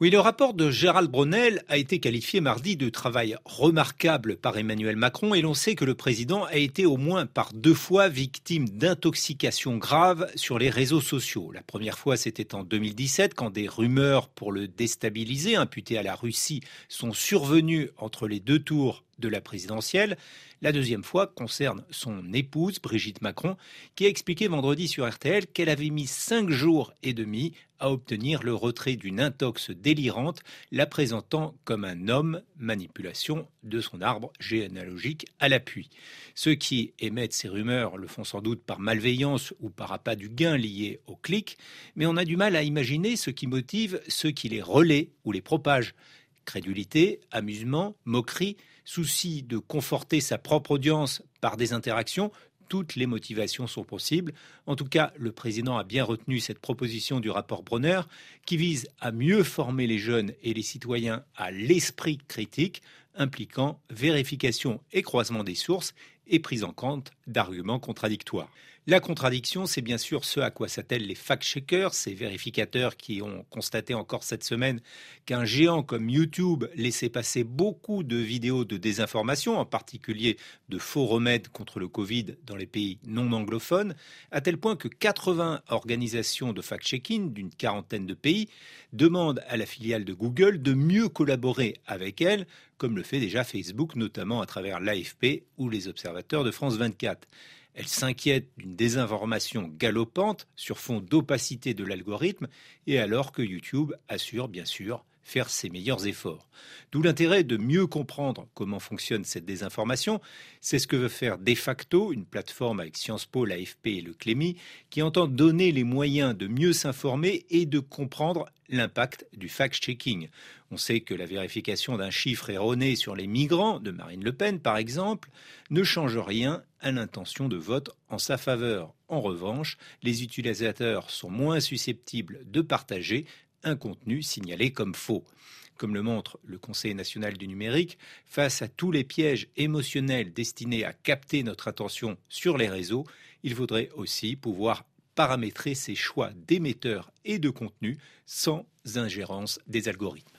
Oui, le rapport de Gérald Brunel a été qualifié mardi de travail remarquable par Emmanuel Macron et l'on sait que le président a été au moins par deux fois victime d'intoxication grave sur les réseaux sociaux. La première fois, c'était en 2017 quand des rumeurs pour le déstabiliser imputées à la Russie sont survenues entre les deux tours de la présidentielle. La deuxième fois concerne son épouse, Brigitte Macron, qui a expliqué vendredi sur RTL qu'elle avait mis cinq jours et demi à obtenir le retrait d'une intox délirante, la présentant comme un homme, manipulation de son arbre généalogique à l'appui. Ceux qui émettent ces rumeurs le font sans doute par malveillance ou par appât du gain lié au clic, mais on a du mal à imaginer ce qui motive ceux qui les relaient ou les propagent. Crédulité, amusement, moquerie, souci de conforter sa propre audience par des interactions, toutes les motivations sont possibles. En tout cas, le président a bien retenu cette proposition du rapport Bronner qui vise à mieux former les jeunes et les citoyens à l'esprit critique impliquant vérification et croisement des sources et prise en compte d'arguments contradictoires. La contradiction, c'est bien sûr ce à quoi s'attellent les fact-checkers, ces vérificateurs qui ont constaté encore cette semaine qu'un géant comme YouTube laissait passer beaucoup de vidéos de désinformation, en particulier de faux remèdes contre le Covid dans les pays non anglophones, à tel point que 80 organisations de fact-checking d'une quarantaine de pays demandent à la filiale de Google de mieux collaborer avec elle, comme le fait déjà Facebook, notamment à travers l'AFP ou les observateurs de France 24. Elle s'inquiète d'une désinformation galopante sur fond d'opacité de l'algorithme et alors que YouTube assure bien sûr faire ses meilleurs efforts. D'où l'intérêt de mieux comprendre comment fonctionne cette désinformation. C'est ce que veut faire De facto, une plateforme avec Sciences Po, l'AFP et le Clémy, qui entend donner les moyens de mieux s'informer et de comprendre l'impact du fact-checking. On sait que la vérification d'un chiffre erroné sur les migrants, de Marine Le Pen par exemple, ne change rien à l'intention de vote en sa faveur. En revanche, les utilisateurs sont moins susceptibles de partager un contenu signalé comme faux. Comme le montre le Conseil national du numérique, face à tous les pièges émotionnels destinés à capter notre attention sur les réseaux, il faudrait aussi pouvoir paramétrer ses choix d'émetteurs et de contenu sans ingérence des algorithmes.